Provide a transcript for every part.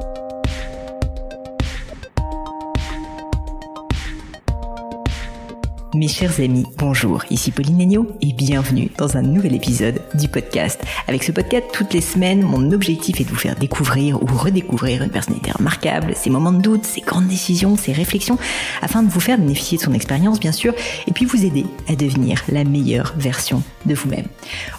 thank you Mes chers amis, bonjour, ici Pauline Legnaud et bienvenue dans un nouvel épisode du podcast. Avec ce podcast, toutes les semaines, mon objectif est de vous faire découvrir ou redécouvrir une personnalité remarquable, ses moments de doute, ses grandes décisions, ses réflexions, afin de vous faire bénéficier de son expérience bien sûr, et puis vous aider à devenir la meilleure version de vous-même.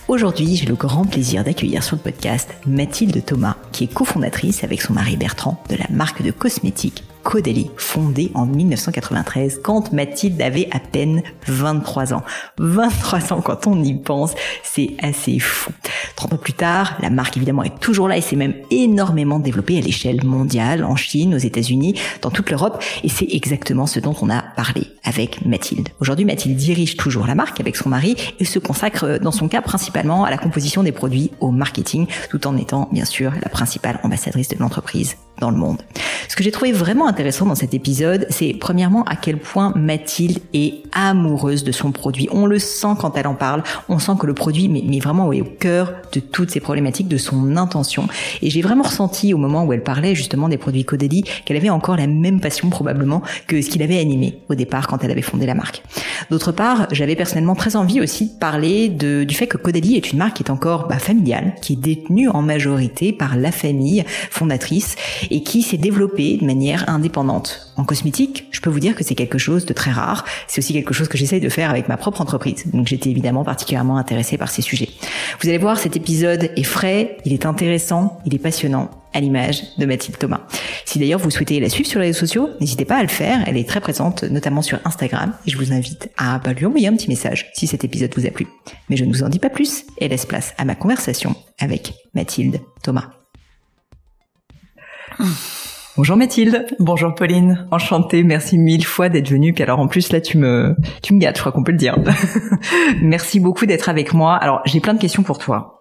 Aujourd'hui, j'ai le grand plaisir d'accueillir sur le podcast Mathilde Thomas, qui est cofondatrice avec son mari Bertrand de la marque de cosmétiques Caudalie, fondée en 1993 quand Mathilde avait à peine 23 ans. 23 ans quand on y pense, c'est assez fou. 30 ans plus tard, la marque évidemment est toujours là et s'est même énormément développée à l'échelle mondiale, en Chine, aux États-Unis, dans toute l'Europe et c'est exactement ce dont on a parlé avec Mathilde. Aujourd'hui, Mathilde dirige toujours la marque avec son mari et se consacre dans son cas principalement à la composition des produits, au marketing, tout en étant bien sûr la principale ambassadrice de l'entreprise dans le monde. Ce que j'ai trouvé vraiment intéressant dans cet épisode, c'est premièrement à quel point Mathilde est amoureuse de son produit. On le sent quand elle en parle, on sent que le produit mais, vraiment est au cœur de toutes ces problématiques, de son intention. Et j'ai vraiment ressenti au moment où elle parlait justement des produits Caudalie qu'elle avait encore la même passion probablement que ce qu'il avait animé au départ quand elle avait fondé la marque. D'autre part, j'avais personnellement très envie aussi de parler de, du fait que Caudalie est une marque qui est encore bah, familiale, qui est détenue en majorité par la famille fondatrice et qui s'est développée de manière indépendante. En cosmétique, je peux vous dire que c'est quelque chose de très rare. C'est aussi quelque chose que j'essaye de faire avec ma propre entreprise. Donc j'étais évidemment particulièrement intéressée par ces sujets. Vous allez voir, cet épisode est frais, il est intéressant, il est passionnant à l'image de Mathilde Thomas. Si d'ailleurs vous souhaitez la suivre sur les réseaux sociaux, n'hésitez pas à le faire. Elle est très présente, notamment sur Instagram, et je vous invite à bah, lui envoyer un petit message si cet épisode vous a plu. Mais je ne vous en dis pas plus et laisse place à ma conversation avec Mathilde Thomas. Bonjour Mathilde. Bonjour Pauline. Enchantée, merci mille fois d'être venue. Puis alors en plus là tu me tu me gâtes, je crois qu'on peut le dire. merci beaucoup d'être avec moi. Alors j'ai plein de questions pour toi.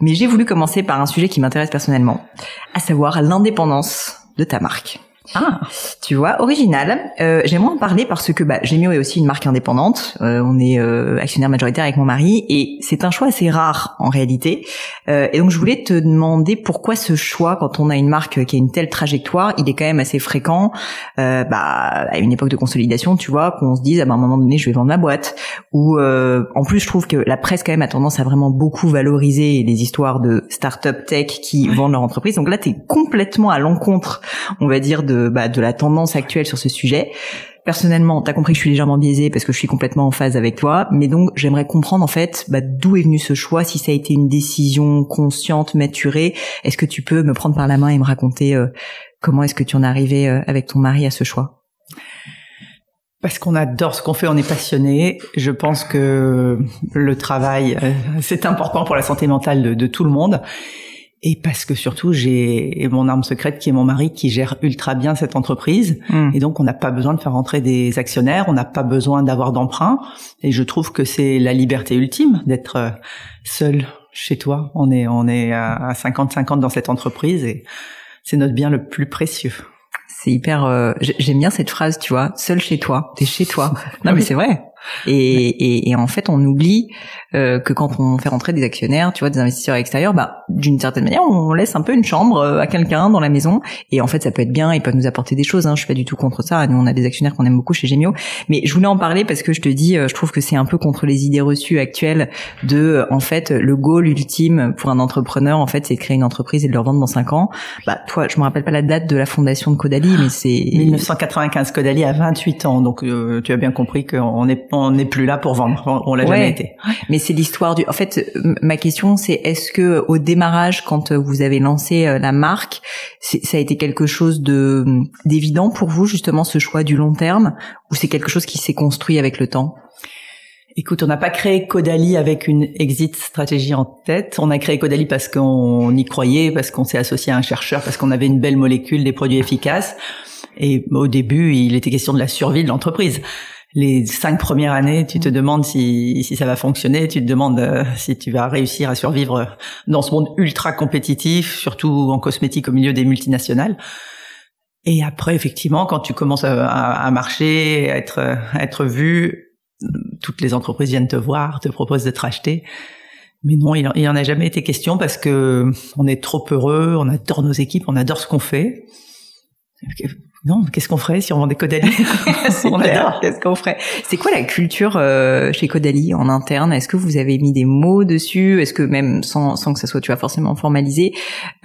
Mais j'ai voulu commencer par un sujet qui m'intéresse personnellement, à savoir l'indépendance de ta marque. Ah, tu vois, original. Euh, J'aimerais en parler parce que bah, Gemio est aussi une marque indépendante. Euh, on est euh, actionnaire majoritaire avec mon mari et c'est un choix assez rare en réalité. Euh, et donc je voulais te demander pourquoi ce choix, quand on a une marque qui a une telle trajectoire, il est quand même assez fréquent. Euh, bah, à une époque de consolidation, tu vois, qu'on se dise ah, bah, à un moment donné je vais vendre ma boîte. Ou euh, en plus je trouve que la presse quand même a tendance à vraiment beaucoup valoriser les histoires de start-up tech qui vendent leur entreprise. Donc là tu es complètement à l'encontre, on va dire de bah, de la tendance actuelle sur ce sujet. Personnellement, t'as compris que je suis légèrement biaisée parce que je suis complètement en phase avec toi, mais donc j'aimerais comprendre en fait bah, d'où est venu ce choix, si ça a été une décision consciente, maturée. Est-ce que tu peux me prendre par la main et me raconter euh, comment est-ce que tu en es arrivé euh, avec ton mari à ce choix? Parce qu'on adore ce qu'on fait, on est passionné. Je pense que le travail, euh, c'est important pour la santé mentale de, de tout le monde. Et parce que surtout, j'ai mon arme secrète qui est mon mari qui gère ultra bien cette entreprise. Mm. Et donc, on n'a pas besoin de faire rentrer des actionnaires, on n'a pas besoin d'avoir d'emprunt. Et je trouve que c'est la liberté ultime d'être euh, seul chez toi. On est, on est à 50-50 dans cette entreprise et c'est notre bien le plus précieux. C'est hyper. euh, j'ai- J'aime bien cette phrase, tu vois, seul chez toi, t'es chez toi. Non mais c'est vrai. Et, et, et en fait, on oublie euh, que quand on fait rentrer des actionnaires, tu vois, des investisseurs extérieurs, bah, d'une certaine manière, on laisse un peu une chambre euh, à quelqu'un dans la maison. Et en fait, ça peut être bien, ils peuvent nous apporter des choses. Hein, je suis pas du tout contre ça. Nous, on a des actionnaires qu'on aime beaucoup chez Gemio. Mais je voulais en parler parce que je te dis, euh, je trouve que c'est un peu contre les idées reçues actuelles de, euh, en fait, le goal ultime pour un entrepreneur, en fait, c'est de créer une entreprise et de le revendre dans cinq ans. Bah, toi, je me rappelle pas la date de la fondation de Caudalie, mais c'est 1995, Caudalie a 28 ans, donc euh, tu as bien compris qu'on n'est on n'est plus là pour vendre. On, on l'a Ouais. jamais été. Mais c'est l'histoire du. En fait, m- ma question, c'est est-ce que au démarrage, quand euh, vous avez lancé euh, la marque, ça a été quelque chose de d'évident pour vous justement ce choix du long terme, ou c'est quelque chose qui s'est construit avec le temps? Écoute, on n'a pas créé Caudalie avec une exit stratégie en tête. On a créé Caudalie parce qu'on y croyait, parce qu'on s'est associé à un chercheur, parce qu'on avait une belle molécule, des produits efficaces. Et au début, il était question de la survie de l'entreprise. Les cinq premières années, tu te demandes si, si ça va fonctionner, tu te demandes euh, si tu vas réussir à survivre dans ce monde ultra compétitif, surtout en cosmétique au milieu des multinationales. Et après, effectivement, quand tu commences à, à- à marcher, à être, à être vu, toutes les entreprises viennent te voir, te proposent de te racheter. Mais non, il n'y en a jamais été question parce que on est trop heureux, on adore nos équipes, on adore ce qu'on fait. Non, qu'est-ce qu'on ferait si on vendait Caudalie On adore. Qu'est-ce qu'on ferait C'est quoi la culture euh, chez Caudalie en interne? Est-ce que vous avez mis des mots dessus? Est-ce que même sans, sans que ça soit tu vois forcément formalisé,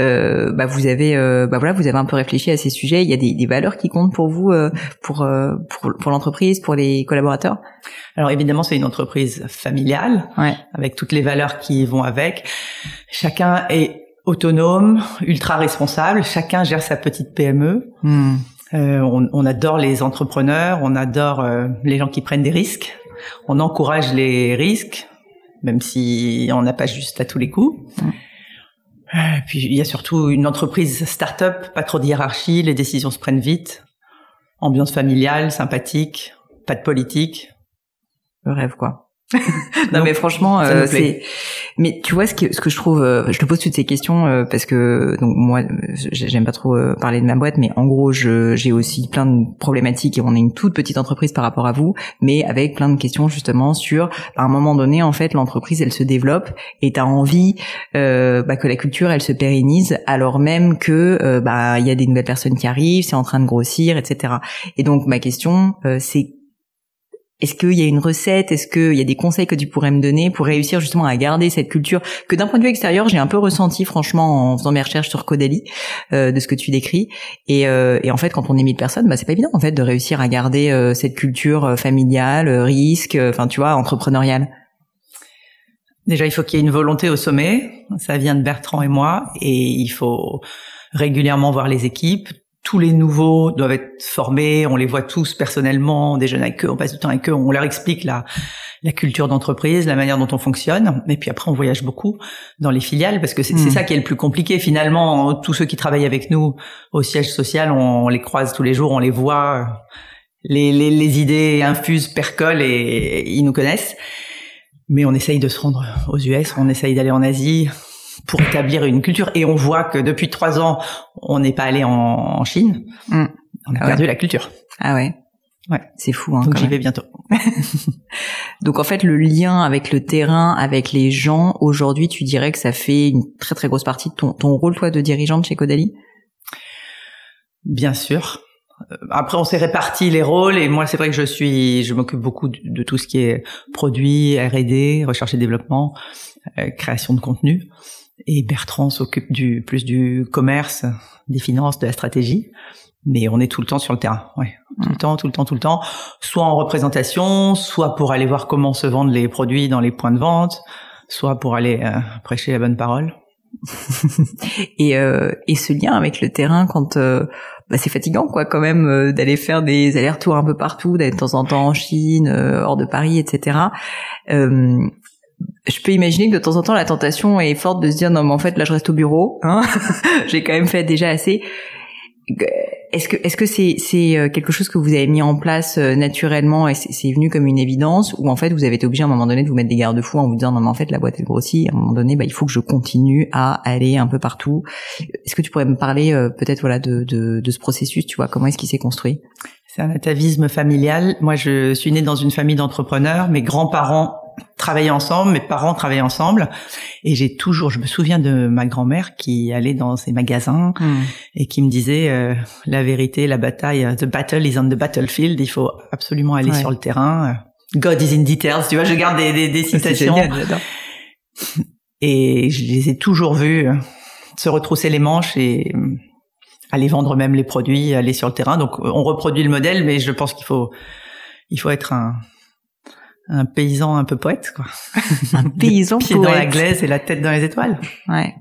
euh, bah vous avez euh, bah voilà vous avez un peu réfléchi à ces sujets? Il y a des, des valeurs qui comptent pour vous euh, pour euh, pour, pour l'entreprise, pour les collaborateurs? Alors évidemment c'est une entreprise familiale ouais. avec toutes les valeurs qui vont avec. Chacun est autonome, ultra responsable. Chacun gère sa petite PME. Hmm. Euh, on, on, adore les entrepreneurs, on adore euh, les gens qui prennent des risques. On encourage les risques, même si on n'a pas juste à tous les coups. Euh, puis il y a surtout une entreprise start-up, pas trop de hiérarchie, les décisions se prennent vite, ambiance familiale, sympathique, pas de politique. Le rêve quoi. non, mais franchement, euh, c'est. Mais tu vois ce que ce que je trouve, euh, je te pose toutes ces questions euh, parce que donc moi j'aime pas trop euh, parler de ma boîte, mais en gros je j'ai aussi plein de problématiques et on est une toute petite entreprise par rapport à vous, mais avec plein de questions justement sur à un moment donné en fait l'entreprise elle se développe et t'as envie bah, que la culture elle se pérennise alors même que bah il y a des nouvelles personnes qui arrivent, c'est en train de grossir, etc. Et donc ma question c'est est-ce qu'il y a une recette? Est-ce qu'il y a des conseils que tu pourrais me donner pour réussir justement à garder cette culture que d'un point de vue extérieur j'ai un peu ressenti franchement en faisant mes recherches sur Caudalie euh, de ce que tu décris. Et, euh, et, en fait quand on est mille personnes bah c'est pas évident en fait de réussir à garder euh, cette culture euh, familiale, euh, risque, euh, enfin tu vois entrepreneuriale. Déjà il faut qu'il y ait une volonté au sommet, ça vient de Bertrand et moi. Et il faut régulièrement voir les équipes, tous les nouveaux doivent être formés, on les voit tous personnellement, on déjeune avec eux, on passe du temps avec eux, on leur explique la, la culture d'entreprise, la manière dont on fonctionne. Et puis après, on voyage beaucoup dans les filiales parce que c'est Mm. ça qui est le plus compliqué. Finalement, tous ceux qui travaillent avec nous au siège social, on, les croise tous les jours, on les voit, les, les, les idées infusent, percolent et, et ils nous connaissent. Mais on essaye de se rendre aux US, on essaye d'aller en Asie, pour établir une culture. Et on voit que depuis trois ans, on n'est pas allé en, en Chine. Mm. On a Ah perdu ouais. la culture. Ah ouais. Ouais. C'est fou. Hein, Donc j'y vais bientôt. Donc en fait, le lien avec le terrain, avec les gens, aujourd'hui, tu dirais que ça fait une très très grosse partie de ton, ton rôle, toi, de dirigeante chez Caudalie? Bien sûr. Euh, Après, on s'est réparti les rôles et moi, c'est vrai que je suis, je m'occupe beaucoup de, de tout ce qui est produit, R&D, recherche et développement, euh, création de contenu. Et Bertrand s'occupe du plus du commerce, des finances, de la stratégie. Mais on est tout le temps sur le terrain, ouais. Tout le temps, tout le temps, tout le temps. Soit en représentation, soit pour aller voir comment se vendent les produits dans les points de vente, soit pour aller euh, prêcher la bonne parole. et, euh, et ce lien avec le terrain, quand euh, bah, c'est fatigant, quoi, quand même, euh, d'aller faire des allers-retours un peu partout, d'aller de temps en temps en Chine, euh, hors de Paris, etc. Je peux imaginer que de temps en temps la tentation est forte de se dire non mais en fait là je reste au bureau, hein j'ai quand même fait déjà assez. Est-ce que est-ce que c'est c'est euh, quelque chose que vous avez mis en place euh, naturellement et c'est c'est venu comme une évidence ou en fait vous avez été obligé à un moment donné de vous mettre des garde-fous en vous disant non mais en fait la boîte elle grossit à un moment donné bah il faut que je continue à aller un peu partout. Est-ce que tu pourrais me parler euh, peut-être voilà de, de de ce processus tu vois comment est-ce qu'il s'est construit? C'est un atavisme familial. Moi, je suis née dans une famille d'entrepreneurs. Mes grands-parents travaillaient ensemble, mes parents travaillaient ensemble. Et j'ai toujours, je me souviens de ma grand-mère qui allait dans ces magasins et qui me disait euh, la vérité, la bataille, euh, the battle is on the battlefield. Il faut absolument aller Ouais. sur le terrain. God is in details. Tu vois, je garde des, des, des citations. génial. Et je les ai toujours vus euh, se retrousser les manches et euh, aller vendre même les produits, aller sur le terrain. Donc euh, on reproduit le modèle, mais je pense qu'il faut il faut être un un paysan un peu poète, quoi. Un paysan Pied dans la poète. glaise et la tête dans les étoiles. Ouais.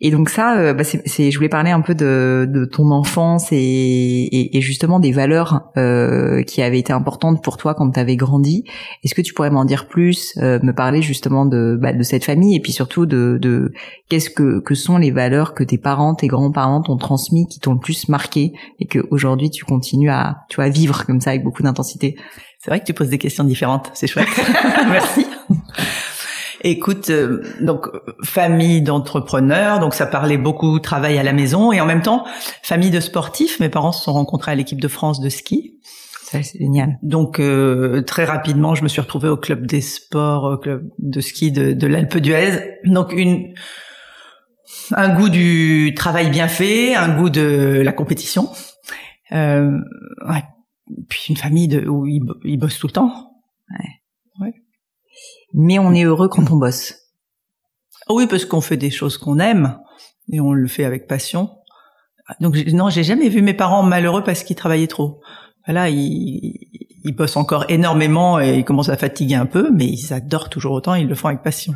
Et donc ça, euh, bah c'est, c'est- je voulais parler un peu de, de ton enfance et, et, et justement des valeurs euh, qui avaient été importantes pour toi quand tu avais grandi. Est-ce que tu pourrais m'en dire plus, euh, me parler justement de, bah, de cette famille et puis surtout de, de qu'est-ce que, que sont les valeurs que tes parents, tes grands-parents t'ont transmis, qui t'ont le plus marqué et que aujourd'hui tu continues à, tu vois, à vivre comme ça avec beaucoup d'intensité? C'est vrai que tu poses des questions différentes, c'est chouette. Merci. Écoute, euh, donc famille d'entrepreneurs, donc ça parlait beaucoup travail à la maison et en même temps famille de sportifs. Mes parents se sont rencontrés à l'équipe de France de ski. c'est génial. Donc euh, très rapidement, je me suis retrouvée au club des sports, au club de ski de, de l'Alpe d'Huez. Donc une un goût du travail bien fait, un goût de la compétition. Euh, ouais. Puis une famille de, où ils, ils bossent tout le temps. Ouais. ouais. Mais on est heureux quand on bosse. Oui, parce qu'on fait des choses qu'on aime et on le fait avec passion. Donc non, j'ai jamais vu mes parents malheureux parce qu'ils travaillaient trop. Voilà, ils, ils bossent encore énormément et ils commencent à fatiguer un peu, mais ils adorent toujours autant, ils le font avec passion.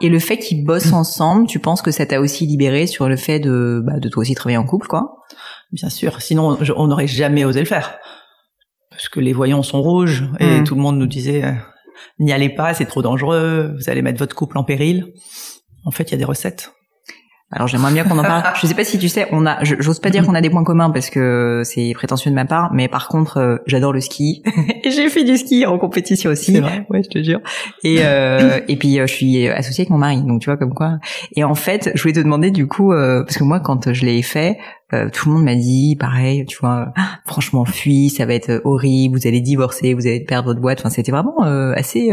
Et le fait qu'ils bossent ensemble, tu penses que ça t'a aussi libéré sur le fait de, bah, de toi aussi travailler en couple, quoi? Bien sûr, sinon on n'aurait jamais osé le faire. Parce que les voyants sont rouges et mmh. tout le monde nous disait euh, n'y allez pas, c'est trop dangereux, vous allez mettre votre couple en péril. En fait, il y a des recettes. Alors j'aimerais bien qu'on en parle. je sais pas si tu sais, on a, j'ose pas dire qu'on a des points communs parce que c'est prétentieux de ma part, mais par contre, euh, j'adore le ski. et j'ai fait du ski en compétition aussi. C'est vrai. Ouais, je te jure. Et euh, et puis euh, je suis associée avec mon mari, donc tu vois comme quoi. Et en fait, je voulais te demander du coup, euh, parce que moi quand je l'ai fait, tout le monde m'a dit pareil, tu vois, franchement fuis, ça va être horrible, vous allez divorcer, vous allez perdre votre boîte. Enfin, c'était vraiment assez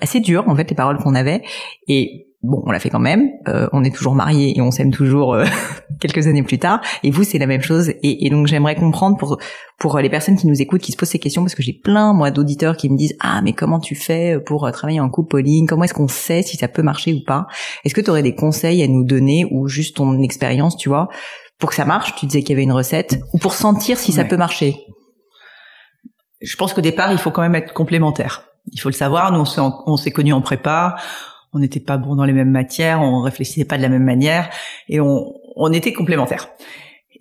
assez dur en fait les paroles qu'on avait. Et bon, on l'a fait quand même. Euh, on est toujours mariés et on s'aime toujours euh, quelques années plus tard. Et vous, c'est la même chose. Et, et donc, j'aimerais comprendre pour pour les personnes qui nous écoutent, qui se posent ces questions, parce que j'ai plein moi d'auditeurs qui me disent ah mais comment tu fais pour euh, travailler en couple, Pauline Comment est-ce qu'on sait si ça peut marcher ou pas? Est-ce que tu aurais des conseils à nous donner ou juste ton expérience, tu vois, pour que ça marche Tu disais qu'il y avait une recette ou pour sentir si ça peut marcher. Je pense qu'au départ, il faut quand même être complémentaire. Il faut le savoir. Nous, on s'est connus en prépa on n'était pas bon dans les mêmes matières, on réfléchissait pas de la même manière et on, on était complémentaires.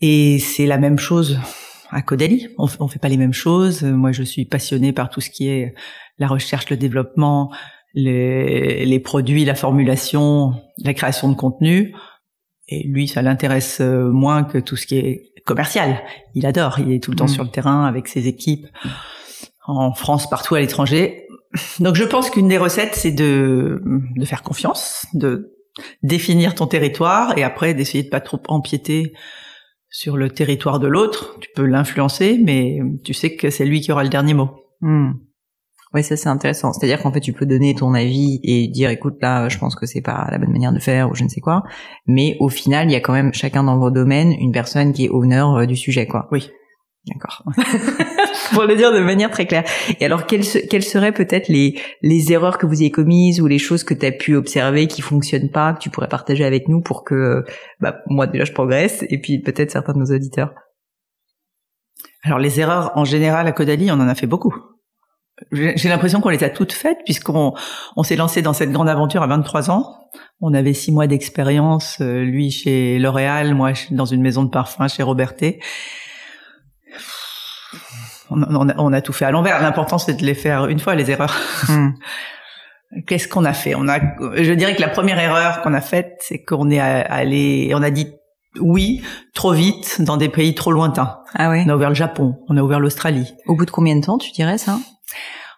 Et c'est la même chose à Caudalie. On, on fait pas les mêmes choses. Moi, je suis passionnée par tout ce qui est la recherche, le développement, les, les produits, la formulation, la création de contenu. Et lui, ça l'intéresse moins que tout ce qui est commercial. Il adore. Il est tout le temps mmh. sur le terrain avec ses équipes en France, partout à l'étranger. Donc je pense qu'une des recettes, c'est de, de faire confiance, de définir ton territoire et après d'essayer de pas trop empiéter sur le territoire de l'autre. Tu peux l'influencer, mais tu sais que c'est lui qui aura le dernier mot. Hmm. Oui, ça c'est intéressant. C'est-à-dire qu'en fait, tu peux donner ton avis et dire, écoute, là, je pense que c'est pas la bonne manière de faire ou je ne sais quoi. Mais au final, il y a quand même chacun dans vos domaines une personne qui est honneur euh, du sujet, quoi. Oui. D'accord. Pour le dire de manière très claire. Et alors, quelles, quelles seraient peut-être les, les erreurs que vous ayez commises ou les choses que tu as pu observer qui fonctionnent pas, que tu pourrais partager avec nous pour que, bah, moi déjà je progresse et puis peut-être certains de nos auditeurs? Alors, les erreurs en général à Caudalie, on en a fait beaucoup. J'ai l'impression qu'on les a toutes faites puisqu'on on, s'est lancé dans cette grande aventure à 23 ans. On avait six mois d'expérience, euh, lui chez L'Oréal, moi dans une maison de parfum chez Robertet on, a, tout fait à l'envers. L'important, c'est de les faire une fois, les erreurs. Hmm. Qu'est-ce qu'on a fait? On a, je dirais que la première erreur qu'on a faite, c'est qu'on est allé, on a dit oui trop vite dans des pays trop lointains. Ah ouais. On a ouvert le Japon, on a ouvert l'Australie. Au bout de combien de temps, tu dirais ça?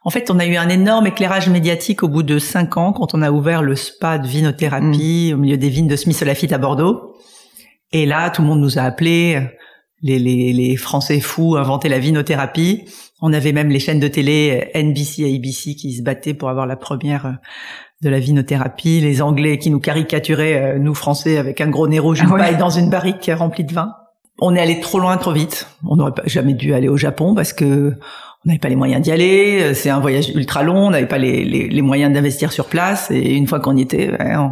En fait, on a eu un énorme éclairage médiatique au bout de cinq ans quand on a ouvert le spa de vinothérapie hmm. au milieu des vignes de Smith Lafitte à Bordeaux. Et là, tout le monde nous a appelés les, les, les, Français fous inventaient la vinothérapie. On avait même les chaînes de télé NBC et ABC qui se battaient pour avoir la première euh, de la vinothérapie. Les Anglais qui nous caricaturaient, euh, nous Français, avec un gros nez rouge, ah dans une barrique remplie de vin. On est allé trop loin, trop vite. On n'aurait jamais dû aller au Japon parce que on n'avait pas les moyens d'y aller. C'est un voyage ultra long. On n'avait pas les, les, les moyens d'investir sur place. Et une fois qu'on y était, on,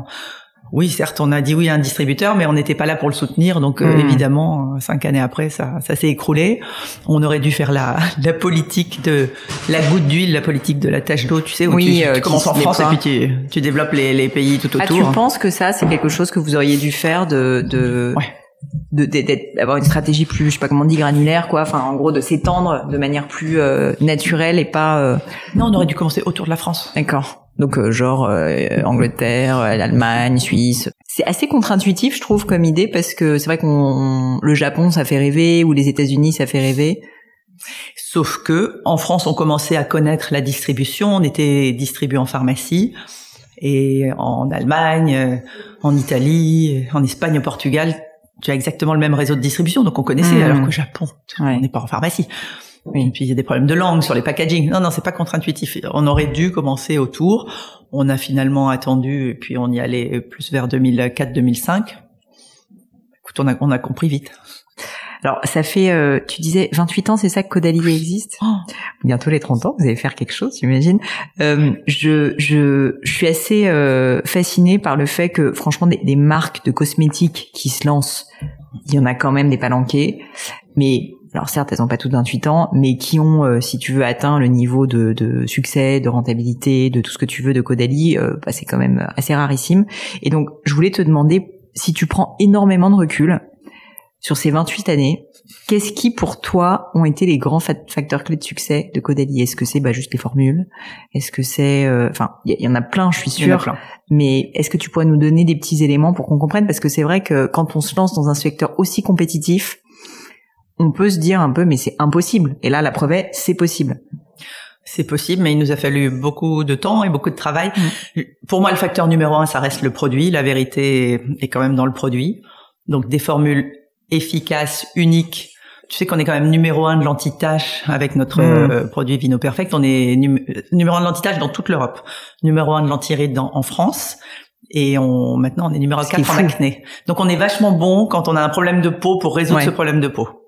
oui, certes, on a dit oui à un distributeur, mais on n'était pas là pour le soutenir. Donc euh, hmm. évidemment, euh, cinq années après, ça, ça s'est écroulé. On aurait dû faire la, la politique de la goutte d'huile, la politique de la tache d'eau, tu sais, où oui, tu, euh, commences en France et puis tu, tu développes les, les pays tout autour. Ah, tu penses que ça, c'est quelque chose que vous auriez dû faire de, de... Ouais d'avoir une stratégie plus je sais pas comment on dit granulaire quoi enfin en gros de s'étendre de manière plus naturelle et pas non on aurait dû commencer autour de la France d'accord donc euh, genre euh, Angleterre, euh, l'Allemagne, Suisse. C'est assez contre-intuitif, je trouve, comme idée, parce que c'est vrai qu'on le Japon, ça fait rêver, ou les États-Unis, ça fait rêver. Sauf que en France, on commençait à connaître la distribution, on était distribué en pharmacie, et en Allemagne, en Italie, en Espagne, au Portugal, tu as exactement le même réseau de distribution, donc on connaissait, mmh. alors qu'au Japon, on n'est pas en pharmacie. Et puis il y a des problèmes de langue sur les packaging. Non, non, c'est pas contre-intuitif. On aurait dû commencer autour. On a finalement attendu et puis on y allait plus vers 2004-2005. Écoute, on a, on a compris vite. Alors, ça fait, euh, tu disais 28 ans, c'est ça que Caudalie existe? Oh. Bientôt les 30 ans, vous allez faire quelque chose, j'imagine. Euh, je, je, je suis assez euh, fascinée par le fait que, franchement, des, des, marques de cosmétiques qui se lancent, il y en a quand même des palanqués, mais alors certes, elles n'ont pas toutes 28 ans, mais qui ont, euh, si tu veux, atteint le niveau de, de, succès, de rentabilité, de tout ce que tu veux de Caudalie, euh, bah, c'est quand même assez rarissime. Et donc, je voulais te demander si tu prends énormément de recul sur ces 28 années, qu'est-ce qui pour toi ont été les grands facteurs clés de succès de Caudalie? Est-ce que c'est bah, juste les formules? Est-ce que c'est, euh, enfin, il y, en a plein, je suis sûre. Mais est-ce que tu pourrais nous donner des petits éléments pour qu'on comprenne? Parce que c'est vrai que quand on se lance dans un secteur aussi compétitif, on peut se dire un peu, mais c'est impossible. Et là, la preuve est, c'est possible. C'est possible, mais il nous a fallu beaucoup de temps et beaucoup de travail. Mm. Pour moi, le facteur numéro un, ça reste le produit. La vérité est quand même dans le produit. Donc des formules efficace, unique. Tu sais qu'on est quand même numéro un de l'anti-tache avec notre hmm. euh, produit Vino Perfect. On est numéro un de l'anti-tache dans toute l'Europe, numéro un de l'anti-ride en France. Et on, maintenant, on est numéro 4 en acné. Donc, on est vachement bon quand on a un problème de peau pour résoudre ce problème de peau.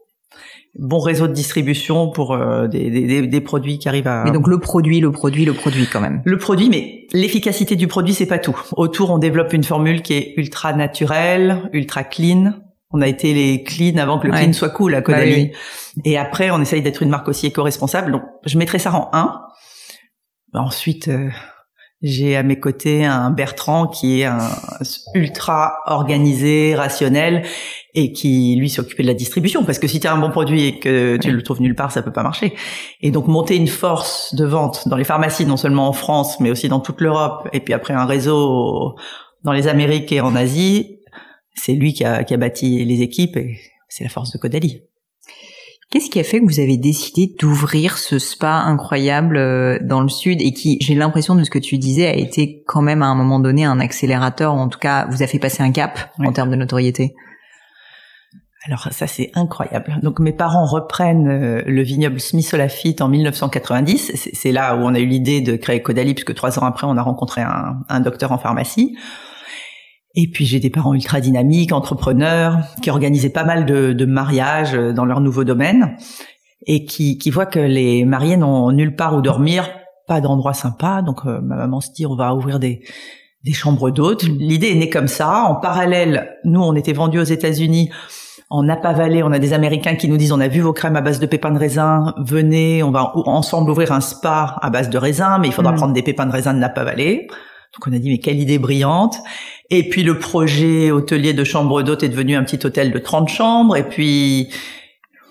Bon réseau de distribution pour euh, des, des, des, produits qui arrivent à. Mais donc le produit, le produit, le produit quand même. Le produit, mais l'efficacité du produit, c'est pas tout. Autour, on développe une formule qui est ultra naturelle, ultra clean, on a été les clean avant que le clean soit cool à Caudalie. Et après, on essaye d'être une marque aussi éco-responsable. Donc, je mettrais ça en 1. Ensuite, euh, j'ai à mes côtés un Bertrand qui est un ultra organisé, rationnel et qui lui s'occupait de la distribution parce que si tu as un bon produit et que tu le trouves nulle part, ça peut pas marcher. Et donc monter une force de vente dans les pharmacies non seulement en France mais aussi dans toute l'Europe et puis après un réseau dans les Amériques et en Asie, c'est lui qui a, bâti les équipes et c'est la force de Caudalie. Qu'est-ce qui a fait que vous avez décidé d'ouvrir ce spa incroyable euh, dans le sud et qui, j'ai l'impression de ce que tu disais, a été quand même à un moment donné un accélérateur, ou en tout cas vous a fait passer un cap en termes de notoriété? Alors ça c'est incroyable. Donc mes parents reprennent euh, le vignoble Smith Olafite en 1990. C'est là où on a eu l'idée de créer Caudalie, puisque trois ans après on a rencontré un, un docteur en pharmacie. Et puis j'ai des parents ultra dynamiques, entrepreneurs, qui organisaient pas mal de, de mariages euh, dans leur nouveau domaine et qui, qui voient que les mariés n'ont nulle part où dormir, pas d'endroit sympa. Donc euh, ma maman se dit on va ouvrir des, des chambres d'hôtes. L'idée est née comme ça. En parallèle, nous on était vendus aux États-Unis. En Napa Valley, on a des Américains qui nous disent on a vu vos crèmes à base de pépins de raisin, venez, on va ensemble ouvrir un spa à base de raisin, mais il faudra mm. prendre des pépins de raisin de Napa Valley. Donc on a dit mais quelle idée brillante. Et puis le projet hôtelier de chambre d'hôte est devenu un petit hôtel de 30 chambres. Et puis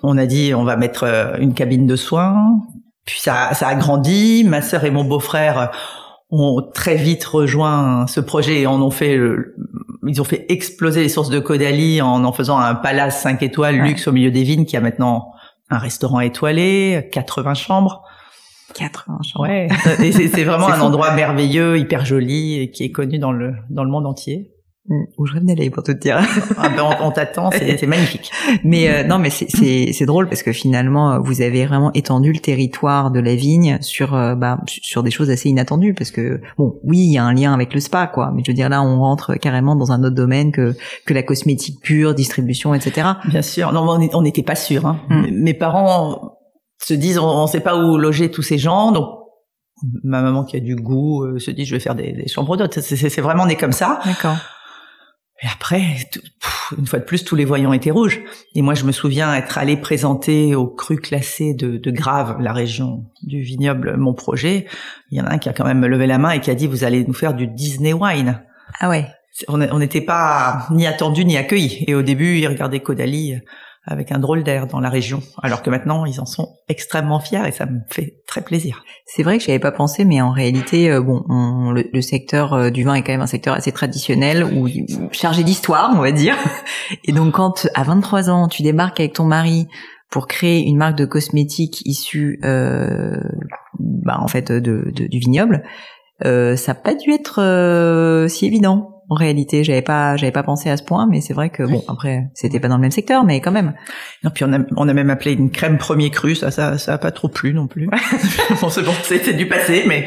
on a dit on va mettre euh, une cabine de soins. Puis ça, ça a grandi. Ma sœur et mon beau-frère ont très vite rejoint ce projet et en ont fait ils ont fait exploser les sources de Caudalie en en faisant un palace 5 étoiles luxe au milieu des vignes qui a maintenant un restaurant étoilé, 80 chambres. 80 Ouais, c'est vraiment un endroit merveilleux, hyper joli et qui est connu dans le dans le monde entier. Mm. Où je rêve d'aller pour tout te dire. ah ben on, t'attend, c'est magnifique. Mais euh, non, mais c'est drôle parce que finalement vous avez vraiment étendu le territoire de la vigne sur euh, bah, sur des choses assez inattendues parce que bon oui il y a un lien avec le spa quoi, mais je veux dire là on rentre carrément dans un autre domaine que que la cosmétique pure, distribution, etc. Bien sûr, non on n'était pas sûr. Hein. Mm. Mes parents se disent on ne sait pas où loger tous ces gens, donc ma maman qui a du goût euh, se dit je vais faire des, des chambres d'hôtes. C'est vraiment né comme ça. D'accord. Et après, une fois de plus, tous les voyants étaient rouges. Et moi, je me souviens être allé présenter au cru classé de, de Grave, la région du vignoble, mon projet. Il y en a un qui a quand même levé la main et qui a dit, vous allez nous faire du Disney Wine. Ah ouais. On n'était pas ni attendu ni accueilli. Et au début, ils regardaient Caudalie avec un drôle d'air dans la région, alors que maintenant ils en sont extrêmement fiers et ça me fait très plaisir. C'est vrai que j'avais pas pensé, mais en réalité, euh, bon, le, secteur euh, du vin est quand même un secteur assez traditionnel ou chargé d'histoire, on va dire. Et donc quand à 23 ans tu débarques avec ton mari pour créer une marque de cosmétiques issue, euh, bah, en fait, du vignoble, euh, ça n'a pas dû être si évident. En réalité. J'avais pas, j'avais pas pensé à ce point, mais c'est vrai que bon, après, c'était pas dans le même secteur, mais quand même. Non, puis on a, on a même appelé une crème premier cru, ça, ça, ça a pas trop plu non plus. bon, c'est bon, c'était du passé, mais.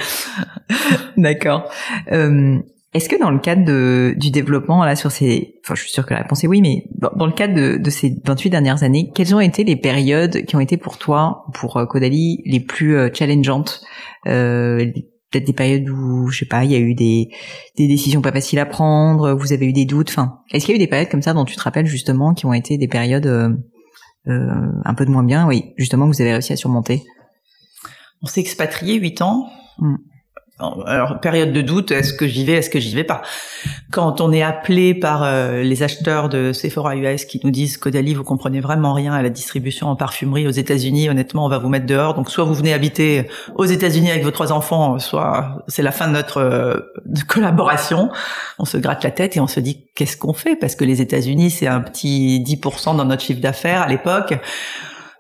D'accord. Euh, est-ce que dans le cadre de, du développement là sur ces, enfin je suis sûre que la réponse est oui, mais dans, le cadre de, de, ces 28 dernières années, quelles ont été les périodes qui ont été pour toi, pour euh, Caudalie, les plus euh, challengeantes euh, Peut-être des périodes où je sais pas, il y a eu des, des décisions pas faciles à prendre, vous avez eu des doutes. Enfin, est-ce qu'il y a eu des périodes comme ça dont tu te rappelles justement qui ont été des périodes euh, euh un peu de moins bien, oui, justement que vous avez réussi à surmonter? On s'est expatrié huit ans. Mmh alors période de doute, est-ce que j'y vais, est-ce que j'y vais pas? Quand on est appelé par euh, les acheteurs de Sephora US qui nous disent Caudalie, vous comprenez vraiment rien à la distribution en parfumerie aux États-Unis, honnêtement, on va vous mettre dehors. Donc soit vous venez habiter aux États-Unis avec vos trois enfants, soit c'est la fin de notre euh, collaboration. On se gratte la tête et on se dit qu'est-ce qu'on fait? Parce que les États-Unis, c'est un petit 10% dans notre chiffre d'affaires à l'époque.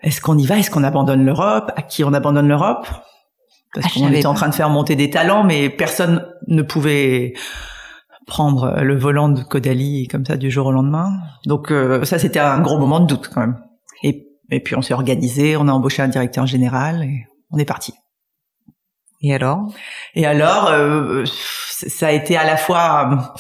Est-ce qu'on y va? Est-ce qu'on abandonne l'Europe? À qui on abandonne l'Europe? Parce ah, qu'on était en train de faire monter des talents, mais personne ne pouvait prendre le volant de Caudalie comme ça du jour au lendemain. Donc euh, ça, c'était un gros moment de doute quand même. Et, et puis on s'est organisé, on a embauché un directeur général et on est parti. Et alors? Et alors, euh, ça a été à la fois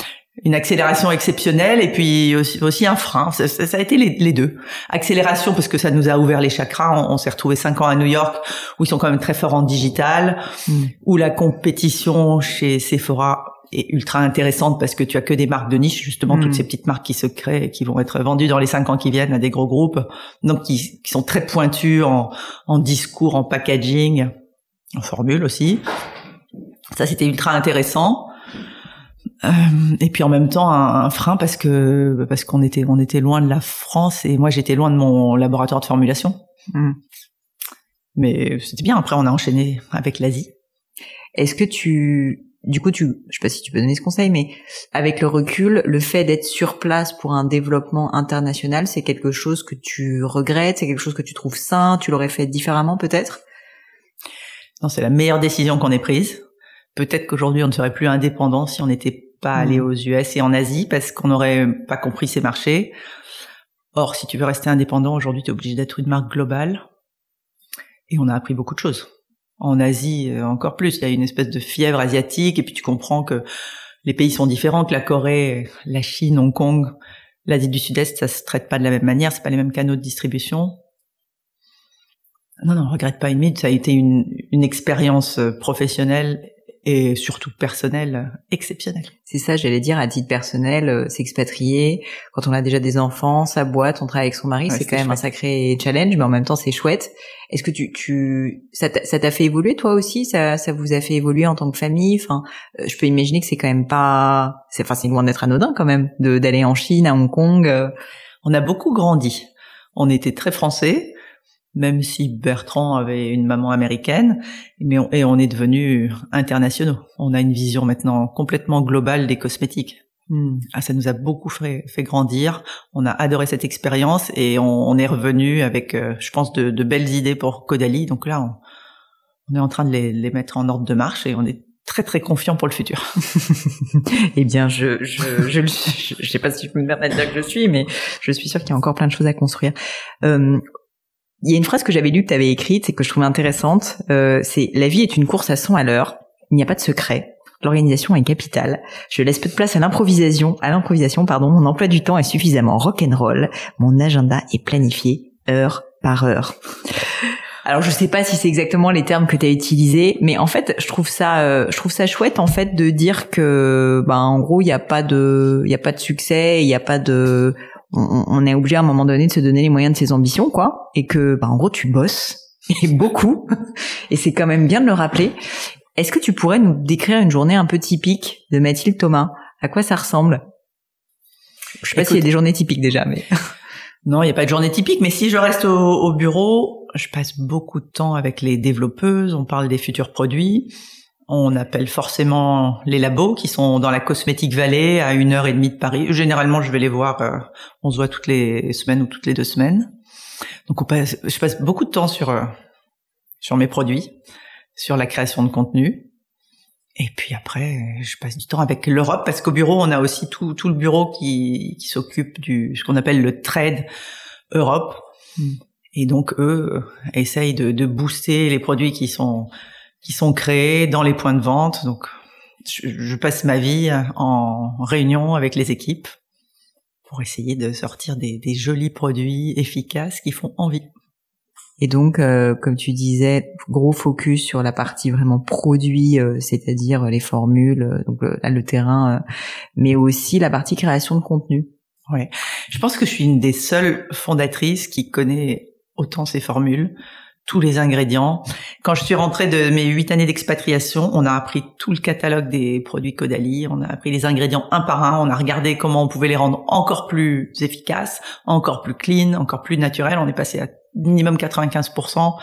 une accélération exceptionnelle et puis aussi, aussi un frein. Ça, ça, a été les, les, deux. Accélération parce que ça nous a ouvert les chakras. On, s'est retrouvé cinq ans à New York où ils sont quand même très forts en digital, mm. où la compétition chez Sephora est ultra intéressante parce que tu as que des marques de niche, justement toutes mm. ces petites marques qui se créent et qui vont être vendues dans les cinq ans qui viennent à des gros groupes, donc qui, qui sont très pointus en, en discours, en packaging, en formule aussi. Ça, c'était ultra intéressant. Euh, et puis en même temps un, frein parce que parce qu'on était on était loin de la France et moi j'étais loin de mon laboratoire de formulation. Hmm. Mais c'était bien. Après on a enchaîné avec l'Asie. Est-ce que tu du coup, tu, je sais pas si tu peux donner ce conseil, mais avec le recul, le fait d'être sur place pour un développement international, c'est quelque chose que tu regrettes, c'est quelque chose que tu trouves sain, tu l'aurais fait différemment peut-être? Non, c'est la meilleure décision qu'on ait prise. Peut-être qu'aujourd'hui on ne serait plus indépendant si on n'était pas aller mm. aux US et en Asie parce qu'on n'aurait pas compris ces marchés. Or, si tu veux rester indépendant, aujourd'hui, tu es obligé d'être une marque globale. Et on a appris beaucoup de choses. En Asie, euh, encore plus. Il y a une espèce de fièvre asiatique et puis tu comprends que les pays sont différents, que la Corée, la Chine, Hong Kong, l'Asie du Sud-Est, ça se traite pas de la même manière, c'est pas les mêmes canaux de distribution. Non, non, regrette pas une minute. Ça a été une, une expérience euh, professionnelle et surtout personnel exceptionnel. C'est ça, j'allais dire à titre personnel, euh, s'expatrier quand on a déjà des enfants, sa boîte, on travaille avec son mari, c'est quand même un sacré challenge, mais en même temps c'est chouette. Est-ce que tu, tu, ça t'a fait évoluer toi aussi? Ça, ça vous a fait évoluer en tant que famille? Enfin, euh, je peux imaginer que c'est quand même pas, c'est, enfin c'est loin d'être anodin quand même d'aller en Chine, à Hong Kong. Euh. On a beaucoup grandi. On était très français même si Bertrand avait une maman américaine, mais et on est devenu internationaux. On a une vision maintenant complètement globale des cosmétiques. Hmm. Ah, ça nous a beaucoup fait, grandir. On a adoré cette expérience et on, est revenu avec, euh, je pense, de, belles idées pour Caudalie. Donc là, on, est en train de les, mettre en ordre de marche et on est très très confiant pour le futur. eh bien, je je je, je, sais pas si je peux me permettre de dire que je suis, mais je suis sûre qu'il y a encore plein de choses à construire. Euh, il y a une phrase que j'avais lue que tu avais écrite et que je trouvais intéressante. Euh, c'est la vie est une course à 100 à l'heure. Il n'y a pas de secret. L'organisation est capitale. Je laisse peu de place à l'improvisation. À l'improvisation, pardon. Mon emploi du temps est suffisamment rock'n'roll. Mon agenda est planifié heure par heure. Alors je sais pas si c'est exactement les termes que tu as utilisés, mais en fait je trouve ça, euh, je trouve ça chouette en fait de dire que, ben en gros il n'y a pas de, il y a pas de succès, il n'y a pas de, on, est obligé à un moment donné de se donner les moyens de ses ambitions, quoi, et que, bah, en gros, tu bosses et beaucoup, et c'est quand même bien de le rappeler. Est-ce que tu pourrais nous décrire une journée un peu typique de Mathilde Thomas? À quoi ça ressemble? Je sais pas s'il y a des journées typiques déjà, mais non, il n'y a pas de journée typique. Mais si je reste au, au bureau, je passe beaucoup de temps avec les développeuses. On parle des futurs produits. On appelle forcément les labos qui sont dans la Cosmétique Vallée à une heure et demie de Paris. Généralement, je vais les voir. Euh, on se voit toutes les semaines ou toutes les deux semaines. Donc, on passe, je passe beaucoup de temps sur euh, sur mes produits, sur la création de contenu. Et puis après, je passe du temps avec l'Europe parce qu'au bureau, on a aussi tout, tout le bureau qui, qui s'occupe du ce qu'on appelle le trade Europe. Hmm. Et donc eux essayent de, de booster les produits qui sont qui sont créés dans les points de vente. Donc je, je passe ma vie en réunion avec les équipes pour essayer de sortir des, des jolis produits efficaces qui font envie. Et donc, euh, comme tu disais, gros focus sur la partie vraiment produit, euh, c'est-à-dire les formules, euh, donc le, le terrain, mais aussi la partie création de contenu. Ouais, je pense que je suis une des seules fondatrices qui connaît autant ces formules, tous les ingrédients. Quand je suis rentrée de mes huit années d'expatriation, on a appris tout le catalogue des produits Caudalie, on a appris les ingrédients un par un, on a regardé comment on pouvait les rendre encore plus efficaces, encore plus clean, encore plus naturels. On est passé à minimum 95%.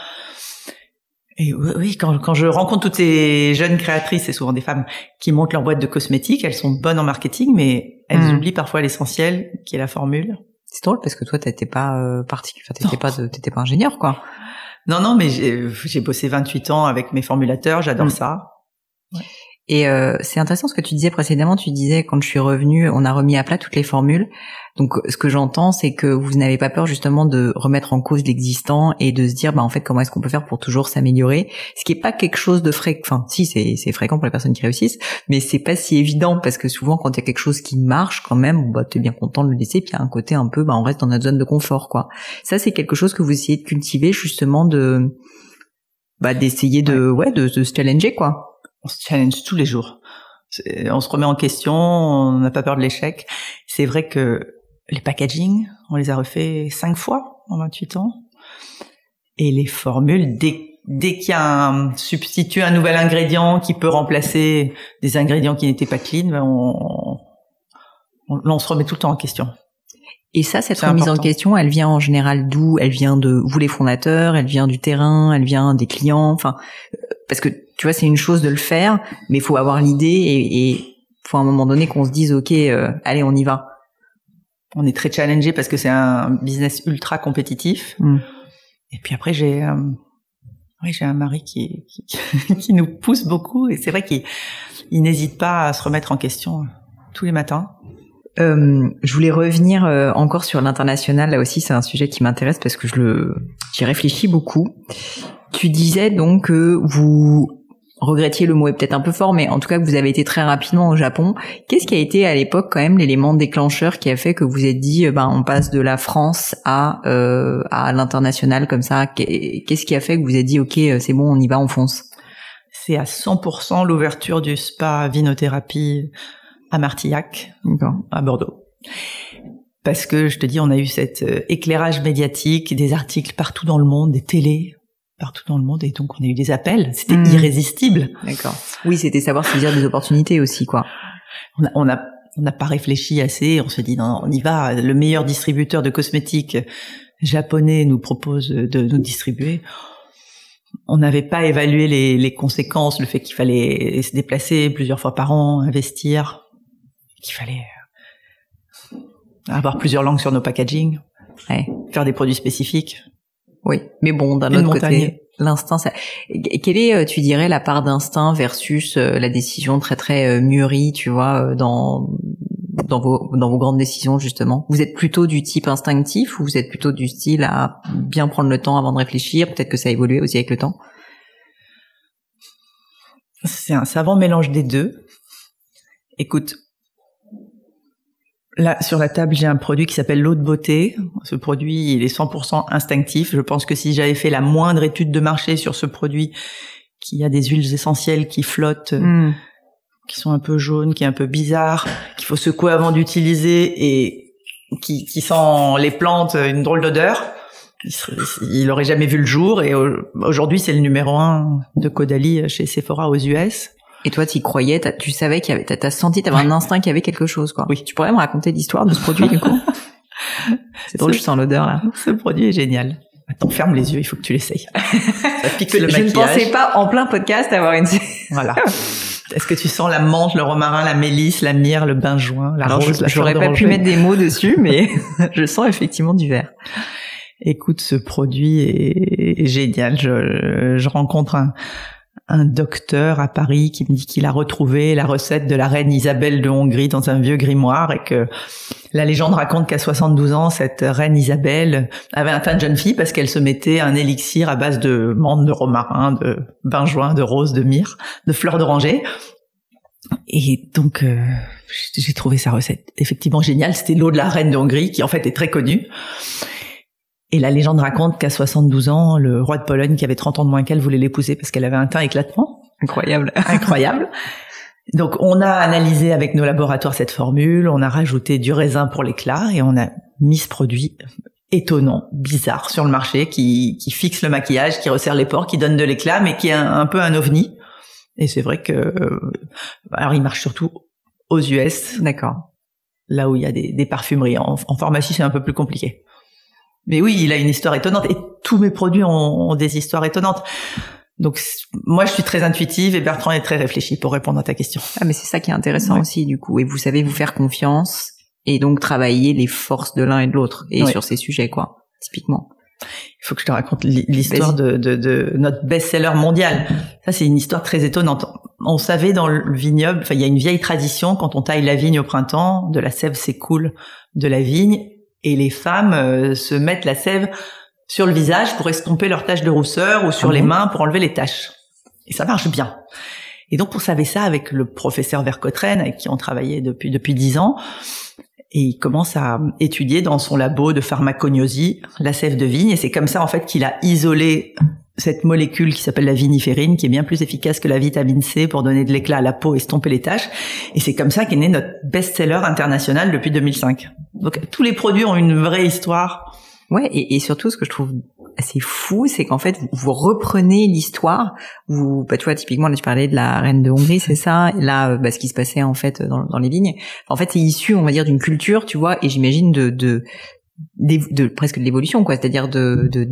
Et oui, quand, quand je rencontre toutes ces jeunes créatrices, c'est souvent des femmes qui montent leur boîte de cosmétiques, elles sont bonnes en marketing, mais elles hmm. oublient parfois l'essentiel, qui est la formule. C'est drôle parce que toi, t'étais pas euh, particulier, t'étais pas, t'étais pas ingénieur, quoi. Non, non, mais j'ai bossé 28 ans avec mes formulateurs, j'adore hmm. ça. Et euh, c'est intéressant ce que tu disais précédemment. Tu disais quand je suis revenue, on a remis à plat toutes les formules. Donc ce que j'entends, c'est que vous n'avez pas peur justement de remettre en cause l'existant et de se dire, bah en fait, comment est-ce qu'on peut faire pour toujours s'améliorer? Ce qui est pas quelque chose de fréquent. Enfin, si c'est fréquent pour les personnes qui réussissent, mais c'est pas si évident parce que souvent quand il y a quelque chose qui marche quand même, bah t'es bien content de le laisser. Puis il y a un côté un peu, bah on reste dans notre zone de confort, quoi. Ça c'est quelque chose que vous essayez de cultiver justement de, bah d'essayer de, ouais, de, de se challenger, quoi on se challenge tous les jours. On se remet en question, on n'a pas peur de l'échec. C'est vrai que les packaging, on les a refait cinq fois en 28 ans. Et les formules, dès, dès qu'il y a un substitut, un nouvel ingrédient qui peut remplacer des ingrédients qui n'étaient pas clean, ben on, on se remet tout le temps en question. Et ça, cette remise en question, elle vient en général d'où? Elle vient de vous les fondateurs, elle vient du terrain, elle vient des clients? Enfin, euh, parce que tu vois, c'est une chose de le faire, mais il faut avoir l'idée et, et faut à un moment donné qu'on se dise, ok, euh, allez, on y va. On est très challengé parce que c'est un business ultra compétitif. Mm. Et puis après, j'ai euh, oui, j'ai un mari qui, qui, qui, nous pousse beaucoup et c'est vrai qu'il n'hésite pas à se remettre en question tous les matins. Euh, je voulais revenir encore sur l'international. Là aussi, c'est un sujet qui m'intéresse parce que je le, j'y réfléchis beaucoup. Tu disais donc que vous regrettiez le mot est peut-être un peu fort, mais en tout cas que vous avez été très rapidement au Japon. Qu'est-ce qui a été à l'époque quand même l'élément déclencheur qui a fait que vous êtes dit, euh, ben on passe de la France à euh, à l'international comme ça? Qu'est-ce qui a fait que vous avez dit, ok, c'est bon, on y va, on fonce? C'est à 100% l'ouverture du spa vinothérapie à Martillac, à Bordeaux. Parce que je te dis, on a eu cet euh, éclairage médiatique, des articles partout dans le monde, des télés partout dans le monde, et donc on a eu des appels. C'était hmm. irrésistible. D'accord. Oui, c'était savoir saisir des opportunités aussi, quoi. On a, on n'a pas réfléchi assez. On se dit non, on y va. Le meilleur distributeur de cosmétiques japonais nous propose de nous distribuer on n'avait pas évalué les, les, conséquences, le fait qu'il fallait se déplacer plusieurs fois par an, investir qu'il fallait euh, avoir plusieurs langues sur nos packaging, faire des produits spécifiques. Oui, mais bon, d'un autre côté, l'instinct, ça... quelle est, euh, tu dirais, la part d'instinct versus euh, la décision très très mûrie, tu vois, dans dans vos dans vos grandes décisions justement? Vous êtes plutôt du type instinctif ou vous êtes plutôt du style à bien prendre le temps avant de réfléchir? Peut-être que ça a évolué aussi avec le temps. C'est un savant mélange des deux. Écoute, Là, sur la table, j'ai un produit qui s'appelle l'eau de beauté. Ce produit, il est 100% instinctif. Je pense que si j'avais fait la moindre étude de marché sur ce produit, qui a des huiles essentielles qui flottent, hmm. qui sont un peu jaunes, qui est un peu bizarre, qu'il faut secouer avant d'utiliser et qui, qui sent les plantes une drôle d'odeur, il, aurait jamais vu le jour. Et aujourd'hui, c'est le numéro un de Caudalie chez Sephora aux US. Et toi, tu croyais, tu savais qu'il y avait, t'as senti, t'avais un instinct qu'il y avait quelque chose, quoi. Oui. Tu pourrais me raconter l'histoire de ce produit, du coup C'est drôle, je sens l'odeur là. Ce produit est génial. Attends, ferme les yeux, il faut que tu l'essayes. Ça pique le maquillage. Je ne pensais pas en plein podcast avoir une. voilà. Est-ce que tu sens la menthe, le romarin, la mélisse, la myrrhe, le benjoin, la Alors, rose, je, J'aurais pas pu mettre des mots dessus, mais je sens effectivement du vert. Écoute, ce produit est génial. Je, je rencontre un, un docteur à Paris qui me dit qu'il a retrouvé la recette de la reine Isabelle de Hongrie dans un vieux grimoire et que la légende raconte qu'à 72 ans, cette reine Isabelle avait un teint de jeune fille parce qu'elle se mettait un élixir à base de menthe, de romarin, de benjoin, de rose, de myrrhe, de fleurs d'oranger. Et donc, euh, j'ai trouvé sa recette effectivement géniale. C'était l'eau de la reine de Hongrie, qui en fait est très connue. Et la légende raconte qu'à 72 ans, le roi de Pologne, qui avait 30 ans de moins qu'elle, voulait l'épouser parce qu'elle avait un teint éclatant. Incroyable. Incroyable. Donc, on a analysé avec nos laboratoires cette formule, on a rajouté du raisin pour l'éclat et on a mis ce produit étonnant, bizarre sur le marché qui, qui fixe le maquillage, qui resserre les pores, qui donne de l'éclat, mais qui est un, peu un ovni. Et c'est vrai que, euh, alors il marche surtout aux US. D'accord. Là où il y a des, des parfumeries. En, en pharmacie, c'est un peu plus compliqué. Mais oui, il a une histoire étonnante et tous mes produits ont, des histoires étonnantes. Donc moi je suis très intuitive et Bertrand est très réfléchi pour répondre à ta question. Ah mais c'est ça qui est intéressant aussi du coup et vous savez vous faire confiance et donc travailler les forces de l'un et de l'autre et sur ces sujets quoi typiquement. Il faut que je te raconte l'histoire de, de, de, notre best-seller mondial. Ça c'est une histoire très étonnante. On savait dans le vignoble, enfin il y a une vieille tradition quand on taille la vigne au printemps, de la sève s'écoule de la vigne et les femmes euh, se mettent la sève sur le visage pour estomper leurs taches de rousseur ou sur ah les mains pour enlever les taches. Et ça marche bien. Et donc on savait ça avec le professeur Vercottren avec qui on travaillait depuis depuis dix ans. Et il commence à étudier dans son labo de pharmacognosie la sève de vigne. Et c'est comme ça en fait qu'il a isolé cette molécule qui s'appelle la viniférine, qui est bien plus efficace que la vitamine C pour donner de l'éclat à la peau et estomper les taches. Et c'est comme ça qu'est né notre best-seller international depuis 2005. Donc tous les produits ont une vraie histoire. Ouais, et, et surtout ce que je trouve assez fou, c'est qu'en fait vous, reprenez l'histoire. Vous, bah tu vois, typiquement là tu parlais de la reine de Hongrie, c'est ça. là, bah, ce qui se passait en fait dans, dans les vignes. En fait, c'est issu, on va dire, d'une culture, tu vois, et j'imagine de, de de, presque de l'évolution quoi c'est-à-dire de, de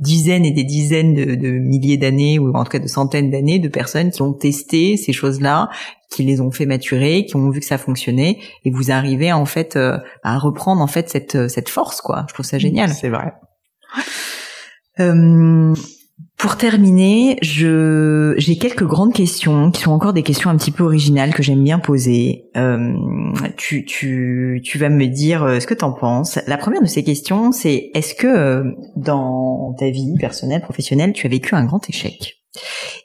dizaines et des dizaines de, milliers d'années ou en tout cas de centaines d'années de personnes qui ont testé ces choses-là, qui les ont fait maturer, qui ont vu que ça fonctionnait et vous arrivez en fait euh, à reprendre en fait cette cette force quoi. Je trouve ça génial. C'est vrai. Euh, pour terminer, je j'ai quelques grandes questions qui sont encore des questions un petit peu originales que j'aime bien poser. Euh, tu tu tu vas me dire euh, ce que t'en penses. La première de ces questions, c'est est-ce que euh, dans ta vie personnelle, professionnelle, tu as vécu un grand échec?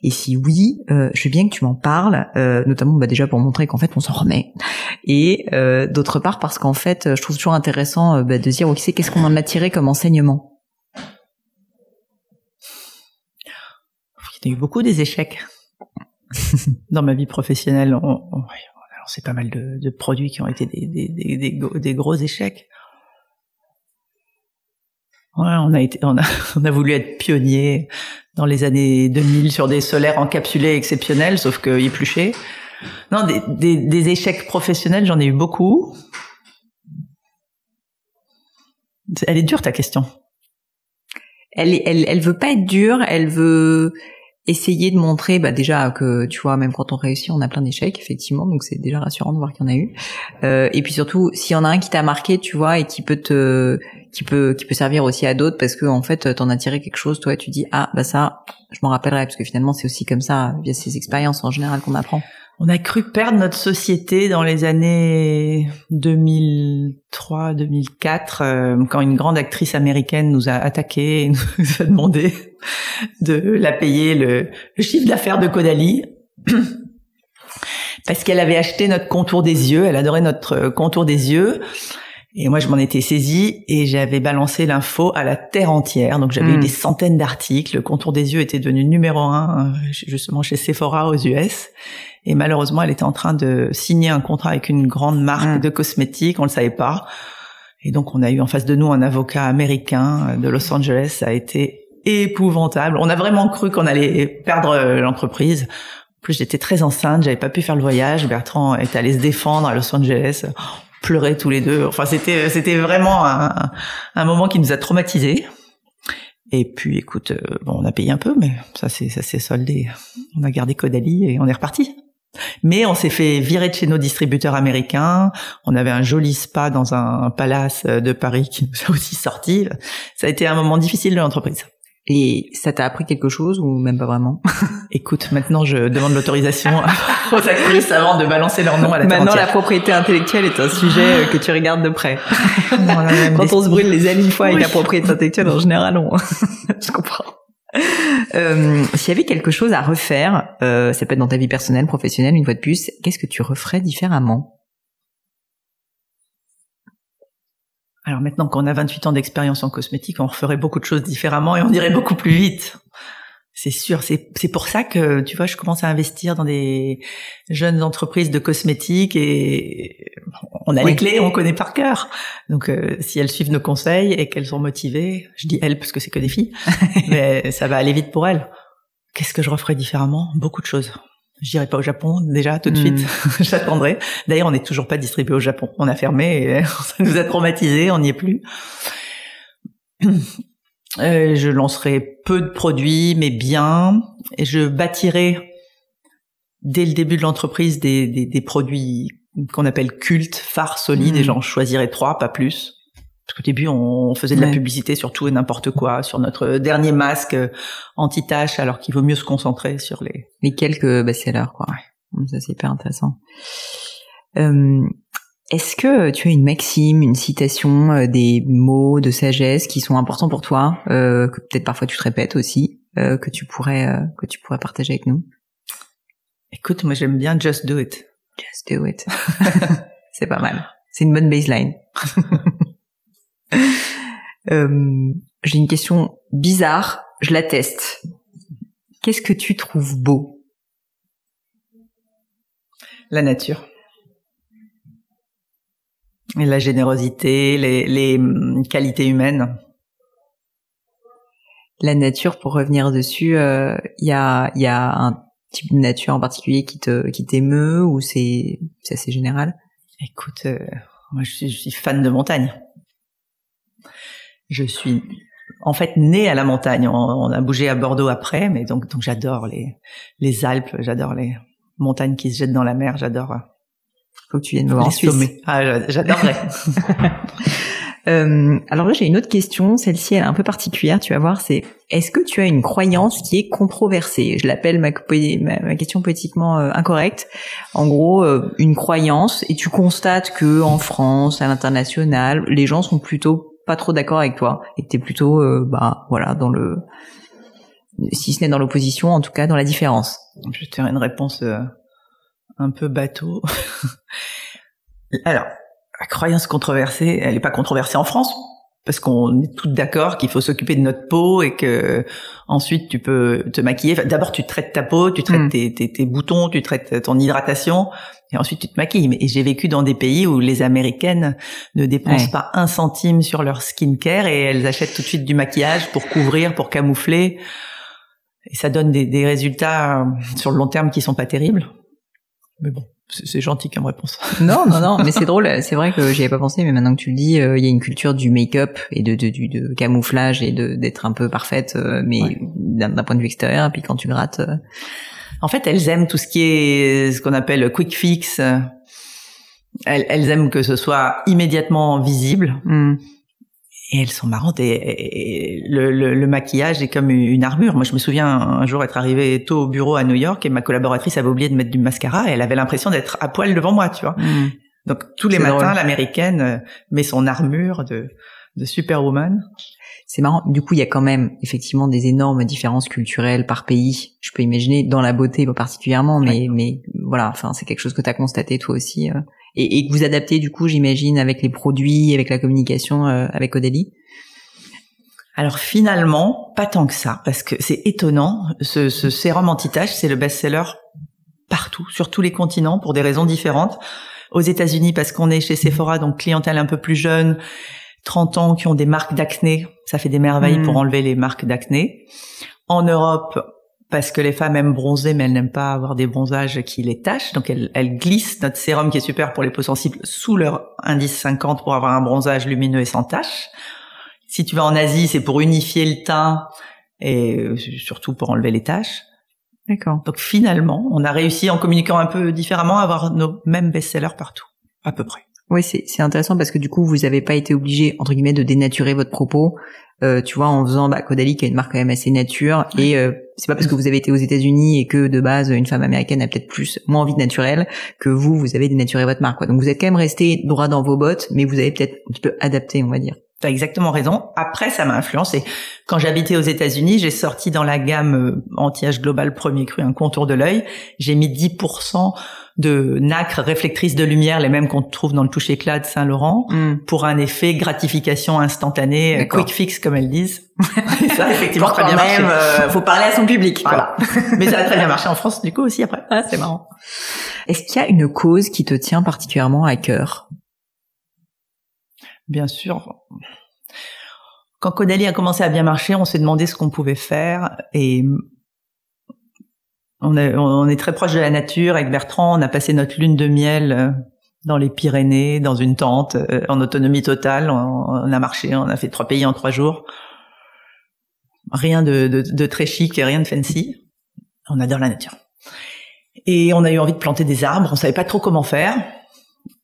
Et si oui, euh, je veux bien que tu m'en parles, euh, notamment bah, déjà pour montrer qu'en fait on s'en remet, et euh, d'autre part parce qu'en fait je trouve toujours intéressant bah, de dire ok qu'est-ce qu'on en a tiré comme enseignement? A eu beaucoup des échecs dans ma vie professionnelle. On, on, c'est pas mal de, de, produits qui ont été des, des, des, des gros échecs. Ouais, on a été, on a, on a voulu être pionnier dans les années 2000 sur des solaires encapsulés exceptionnels, sauf qu'ils pluchaient. Non, des, des, des échecs professionnels, j'en ai eu beaucoup. Elle est dure ta question. Elle, elle, elle veut pas être dure. Elle veut, essayer de montrer bah déjà que tu vois même quand on réussit on a plein d'échecs effectivement donc c'est déjà rassurant de voir qu'il y en a eu. Euh, et puis surtout s'il y en a un qui t'a marqué tu vois et qui peut te qui peut qui peut servir aussi à d'autres parce que en fait t'en as tiré quelque chose toi tu dis ah bah ça je m'en rappellerai parce que finalement c'est aussi comme ça via ces expériences en général qu'on apprend on a cru perdre notre société dans les années 2003-2004 euh, quand une grande actrice américaine nous a attaqué et nous a demandé de la payer le, chiffre d'affaires de Caudalie parce qu'elle avait acheté notre contour des yeux, elle adorait notre contour des yeux. Et moi, je m'en étais saisie et j'avais balancé l'info à la terre entière. Donc, j'avais eu hmm. des centaines d'articles. Le contour des yeux était devenu numéro un, euh, justement, chez Sephora aux US. Et malheureusement, elle était en train de signer un contrat avec une grande marque ah. de cosmétiques. On le savait pas. Et donc, on a eu en face de nous un avocat américain euh, de Los Angeles. Ça a été épouvantable. On a vraiment cru qu'on allait perdre euh, l'entreprise. En plus, j'étais très enceinte. J'avais pas pu faire le voyage. Bertrand est allé se défendre à Los Angeles. Pleurer tous les deux. Enfin, c'était, c'était vraiment un, un moment qui nous a traumatisés. Et puis, écoute, euh, bon, on a payé un peu, mais ça c'est ça s'est soldé. On a gardé Caudalie et on est reparti. Mais on s'est fait virer de chez nos distributeurs américains. On avait un joli spa dans un palace de Paris qui nous a aussi sorti. Ça a été un moment difficile de l'entreprise. Et ça t'a appris quelque chose ou même pas vraiment? Écoute, maintenant je demande l'autorisation aux actrices avant de balancer leur nom à la Maintenant, la propriété intellectuelle est un sujet euh, que tu regardes de près. Quand on se brûle les ailes une fois avec la propriété intellectuelle, en général, on... je comprends. Euh, S'il y avait quelque chose à refaire, euh, ça peut être dans ta vie personnelle, professionnelle, une fois de plus, qu'est-ce que tu referais différemment? Alors maintenant qu'on a 28 ans d'expérience en cosmétique, on referait beaucoup de choses différemment et on irait beaucoup plus vite. C'est sûr, c'est pour ça que tu vois, je commence à investir dans des jeunes entreprises de cosmétiques et on a les clés, on connaît par cœur. Donc euh, si elles suivent nos conseils et qu'elles sont motivées, je dis elles parce que c'est que des filles, mais ça va aller vite pour elles. Qu'est-ce que je referais différemment? Beaucoup de choses. Je dirais pas au Japon déjà tout de suite. Hmm. J'attendrai. D'ailleurs, on n'est toujours pas distribué au Japon. On a fermé et ça nous a traumatisés. On n'y est plus. Euh, je lancerai peu de produits, mais bien. Et je bâtirai dès le début de l'entreprise des, des, des, produits qu'on appelle cultes, phares, solides. Et hmm. j'en choisirai trois, pas plus. Parce qu'au début, on faisait de la publicité sur tout et n'importe quoi, sur notre dernier masque euh, anti-tache, alors qu'il vaut mieux se concentrer sur les... Les quelques best-sellers, quoi. Ouais. Ça, c'est hyper intéressant. Euh, Est-ce que tu as une maxime, une citation, euh, des mots de sagesse qui sont importants pour toi, euh, que peut-être parfois tu te répètes aussi, euh, que tu pourrais euh, que tu pourrais partager avec nous? Écoute, moi j'aime bien Just Do It. Just Do It. c'est pas mal. C'est une bonne baseline. Euh, j'ai une question bizarre, je la teste. Qu'est-ce que tu trouves beau? La nature. Et la générosité, les, les hum, qualités humaines. La nature, pour revenir dessus, il euh, y, a, y a un type de nature en particulier qui te qui t'émeut ou c'est assez général? Écoute, euh, moi je suis, je suis fan de montagne. Je suis en fait née à la montagne. On, a bougé à Bordeaux après, mais donc donc j'adore les les Alpes, j'adore les montagnes qui se jettent dans la mer, j'adore. Euh, Faut que tu viennes me voir en Suisse. Ah, j'adorerais. Euh, alors là, j'ai une autre question. Celle-ci, elle est un peu particulière. Tu vas voir, c'est est-ce que tu as une croyance qui est controversée? Je l'appelle ma, ma, question politiquement euh, incorrecte. En gros, euh, une croyance, et tu constates que en France, à l'international, les gens sont plutôt pas trop d'accord avec toi et t'es plutôt euh, bah voilà dans le si ce n'est dans l'opposition en tout cas dans la différence. Je te faire une réponse euh, un peu bateau. Alors la croyance controversée elle est pas controversée en France parce qu'on est toutes d'accord qu'il faut s'occuper de notre peau et que ensuite tu peux te maquiller. D'abord tu traites ta peau, tu traites mm. tes, tes, tes, boutons, tu traites ton hydratation et ensuite tu te maquilles. Mais j'ai vécu dans des pays où les Américaines ne dépensent pas un centime sur leur skincare et elles achètent tout de suite du maquillage pour couvrir, pour camoufler. Et ça donne des, des résultats euh, sur le long terme qui sont pas terribles. Mais bon. C'est gentil comme réponse. Non, non, non, mais c'est drôle. C'est vrai que j'y avais pas pensé, mais maintenant que tu le dis, euh, il y a une culture du make-up et de, de, de camouflage et de d'être un peu parfaite, euh, mais d'un point de vue extérieur. Et puis quand tu grattes, euh, en fait, elles aiment tout ce qui est ce qu'on appelle quick fix. Elles, elles, aiment que ce soit immédiatement visible. Hmm et elles sont marrantes et, le, le, le, maquillage est comme une armure. Moi, je me souviens un jour être arrivé tôt au bureau à New York et ma collaboratrice avait oublié de mettre du mascara et elle avait l'impression d'être à poil devant moi, tu vois. Mm. Donc tous les matins, l'américaine euh, met son armure de, de superwoman. C'est marrant. Du coup, il y a quand même effectivement des énormes différences culturelles par pays. Je peux imaginer dans la beauté particulièrement, mais mais voilà. Enfin, c'est quelque chose que tu as constaté toi aussi. Euh et, et, que vous adaptez du coup, j'imagine, avec les produits, avec la communication euh, avec Odali alors finalement, pas tant que ça, parce que c'est étonnant. Ce, ce sérum anti-tache, c'est le best-seller partout, sur tous les continents, pour des raisons différentes. Aux États-Unis, parce qu'on est chez Sephora, donc clientèle un peu plus jeune, 30 ans, qui ont des marques d'acné, ça fait des merveilles pour hmm. enlever les marques d'acné. En Europe, parce que les femmes aiment bronzer, mais elles n'aiment pas avoir des bronzages qui les tachent. Donc elles, elles, glissent notre sérum qui est super pour les peaux sensibles sous leur indice 50 pour avoir un bronzage lumineux et sans taches. Si tu vas en Asie, c'est pour unifier le teint et euh, surtout pour enlever les taches. D'accord. Donc finalement, on a réussi en communiquant un peu différemment à avoir nos mêmes best-sellers partout, à peu près. Oui, c'est c'est intéressant parce que du coup, vous n'avez pas été obligé entre guillemets de dénaturer votre propos. Euh, tu vois, en faisant bah, Caudalie, qui est une marque quand même assez nature, et euh, c'est pas parce que vous avez été aux États-Unis et que de base une femme américaine a peut-être plus moins envie de naturel que vous, vous avez dénaturé votre marque. Quoi. Donc vous êtes quand même resté droit dans vos bottes, mais vous avez peut-être un petit peu adapté, on va dire. T'as exactement raison. Après, ça m'a influencé. Quand j'habitais aux États-Unis, j'ai sorti dans la gamme euh, anti-âge global premier cru un contour de l'œil. J'ai mis 10% de nacre réflectrice de lumière, les mêmes qu'on trouve dans le toucher éclat de Saint-Laurent, mm. pour un effet gratification instantanée, quick fix comme elles disent. ça, effectivement, très bien même, euh, faut parler à son public. Voilà. Mais ça a très bien marché en France, du coup, aussi après. Ah, c'est marrant. Est-ce qu'il y a une cause qui te tient particulièrement à cœur? Bien sûr, quand Caudalie a commencé à bien marcher, on s'est demandé ce qu'on pouvait faire et on, est très proche de la nature avec Bertrand. On a passé notre lune de miel euh, dans les Pyrénées, dans une tente, euh, en autonomie totale. On, a marché, on a fait trois pays en trois jours. Rien de, de très chic et rien de fancy. On adore la nature. Et on a eu envie de planter des arbres. On savait pas trop comment faire.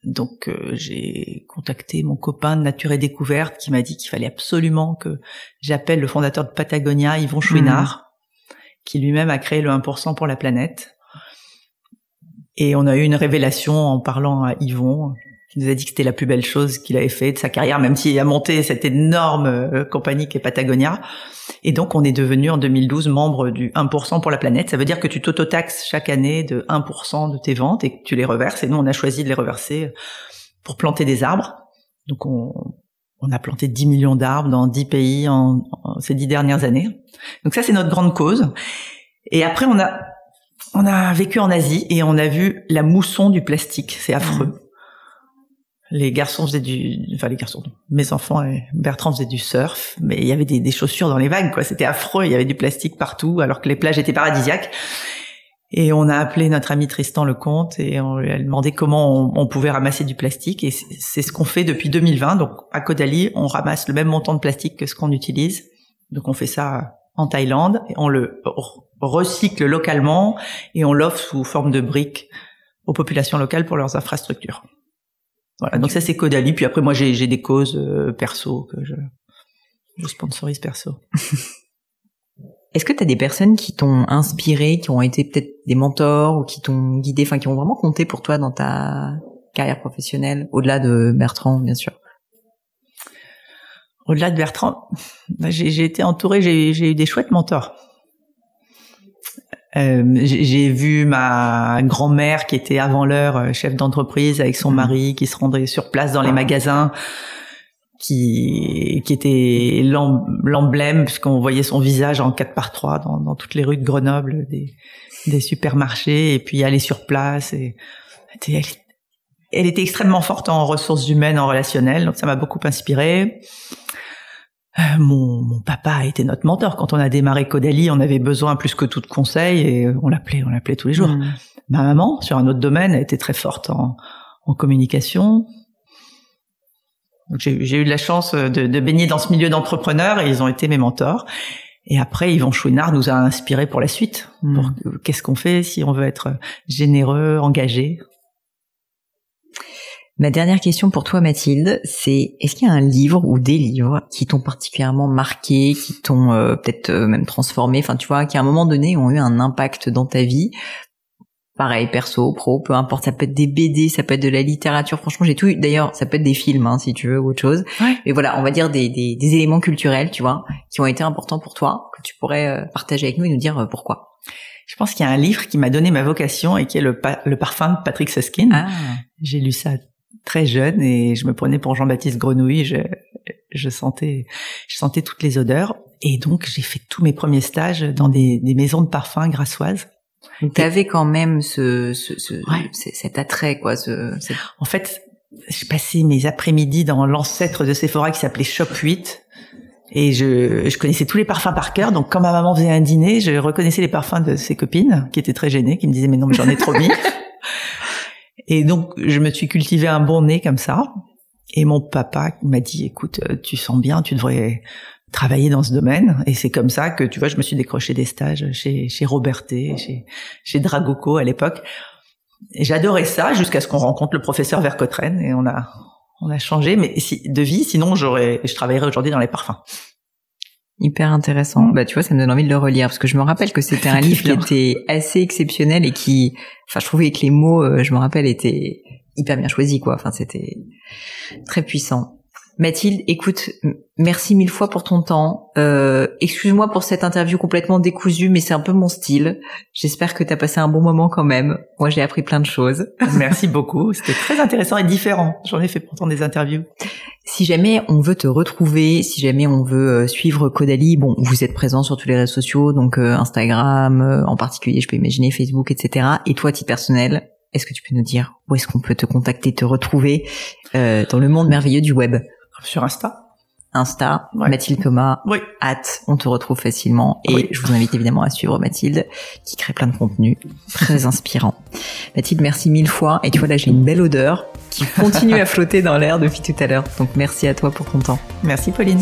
Donc euh, j'ai contacté mon copain de Nature et Découverte qui m'a dit qu'il fallait absolument que j'appelle le fondateur de Patagonia, Yvon Chouinard, mmh. Qui lui-même a créé le 1% pour la planète. Et on a eu une révélation en parlant à Yvon, qui nous a dit que c'était la plus belle chose qu'il avait fait de sa carrière, même s'il a monté cette énorme euh, compagnie qui est Patagonia. Et donc, on est devenu en 2012 membre du 1% pour la planète. Ça veut dire que tu t'autotaxes chaque année de 1% de tes ventes et que tu les reverses. Et nous, on a choisi de les reverser pour planter des arbres. Donc, on, on a planté 10 millions d'arbres dans 10 pays en, ces 10 dernières années. Donc ça, c'est notre grande cause. Et après, on a, on a vécu en Asie et on a vu la mousson du plastique. C'est affreux. Les garçons faisaient du, enfin les garçons, mes enfants et Bertrand faisaient du surf, mais il y avait des, des chaussures dans les vagues, quoi. C'était affreux. Il y avait du plastique partout, alors que les plages étaient paradisiaques. Et on a appelé notre ami Tristan Lecomte et on lui a demandé comment on, pouvait ramasser du plastique. Et c'est ce qu'on fait depuis 2020. Donc à Kodali, on ramasse le même montant de plastique que ce qu'on utilise. Donc on fait ça en Thaïlande et on le recycle localement et on l'offre sous forme de briques aux populations locales pour leurs infrastructures. Voilà, donc ça c'est Caudalie. Puis après moi j'ai des causes euh, perso que je sponsorise perso. Est-ce que tu as des personnes qui t'ont inspiré, qui ont été peut-être des mentors ou qui t'ont guidé, enfin qui ont vraiment compté pour toi dans ta carrière professionnelle, au-delà de Bertrand bien sûr? Au-delà de Bertrand, j'ai été entourée, j'ai eu des chouettes mentors. Euh, j'ai vu ma grand-mère qui était avant l'heure euh, chef d'entreprise avec son mmh. mari qui se rendait sur place dans les magasins qui qui était l'emblème puisqu'on voyait son visage en 4 par 3 dans, dans toutes les rues de Grenoble des, des supermarchés et puis aller sur place et elle, elle était extrêmement forte en ressources humaines en relationnel donc ça m'a beaucoup inspiré euh, mon, mon, papa a été notre mentor. Quand on a démarré Caudalie, on avait besoin plus que tout de conseils et on l'appelait, on l'appelait tous les jours. Mm. Ma maman, sur un autre domaine, a été très forte en, en communication. J'ai eu de la chance de, de, baigner dans ce milieu d'entrepreneurs et ils ont été mes mentors. Et après, Yvon Chouinard nous a inspirés pour la suite. Mm. Qu'est-ce qu'on fait si on veut être généreux, engagé? Ma dernière question pour toi, Mathilde, c'est est-ce qu'il y a un livre ou des livres qui t'ont particulièrement marqué, qui t'ont euh, peut-être euh, même transformé, enfin tu vois, qui à un moment donné ont eu un impact dans ta vie? Pareil, perso, pro, peu importe, ça peut être des BD, ça peut être de la littérature. Franchement, j'ai tout. D'ailleurs, ça peut être des films, hein, si tu veux, ou autre chose. Mais voilà, on va dire des, des, des, éléments culturels, tu vois, qui ont été importants pour toi, que tu pourrais euh, partager avec nous et nous dire pourquoi. Je pense qu'il y a un livre qui m'a donné ma vocation et qui est le, le parfum de Patrick Susskind. Ah. J'ai lu ça très jeune et je me prenais pour Jean-Baptiste Grenouille. Je, je sentais, je sentais toutes les odeurs. Et donc, j'ai fait tous mes premiers stages dans des, des maisons de parfums grassoises. Tu avais quand même ce, ce, ce cet attrait, quoi. Ce, En fait, j'ai passé mes après-midi dans l'ancêtre de Sephora qui s'appelait Shop 8. Et je, je connaissais tous les parfums par cœur. Donc, quand ma maman faisait un dîner, je reconnaissais les parfums de ses copines, qui étaient très gênées, qui me disaient, mais non, mais j'en ai trop mis. Et donc, je me suis cultivé un bon nez comme ça. Et mon papa m'a dit, écoute, euh, tu sens bien, tu devrais travailler dans ce domaine. Et c'est comme ça que, tu vois, je me suis décroché des stages chez, chez Roberté, chez, chez Dragoco à l'époque. Et j'adorais ça jusqu'à ce qu'on rencontre le professeur Vercotraine et on a on a changé, mais si, de vie. Sinon, j'aurais, je travaillerais aujourd'hui dans les parfums. Hyper intéressant. Mm. Bah, tu vois, ça me donne envie de le relire parce que je me rappelle que c'était un livre qui était assez exceptionnel et qui, enfin, je trouvais que les mots, euh, je me rappelle, étaient hyper bien choisis, quoi. Enfin, c'était très puissant. Mathilde, écoute, merci mille fois pour ton temps. Euh, excuse-moi pour cette interview complètement décousue, mais c'est un peu mon style. J'espère que tu as passé un bon moment quand même. Moi, j'ai appris plein de choses. Merci beaucoup. C'était très intéressant et différent. J'en ai fait pourtant des interviews. Si jamais on veut te retrouver, si jamais on veut euh, suivre Codali, bon, vous êtes présent sur tous les réseaux sociaux, donc euh, Instagram en particulier, je peux imaginer Facebook, etc. Et toi, titre personnel, est-ce que tu peux nous dire où est-ce qu'on peut te contacter, te retrouver dans le monde merveilleux du web? Sur Insta. Insta, Mathilde Thomas, oui. hâte, on te retrouve facilement. Et je vous invite évidemment à suivre Mathilde, qui crée plein de contenu très inspirant. Mathilde, merci mille fois. Et tu vois, là, j'ai une belle odeur qui continue à flotter dans l'air depuis tout à l'heure. Donc merci à toi pour ton temps. Merci Pauline.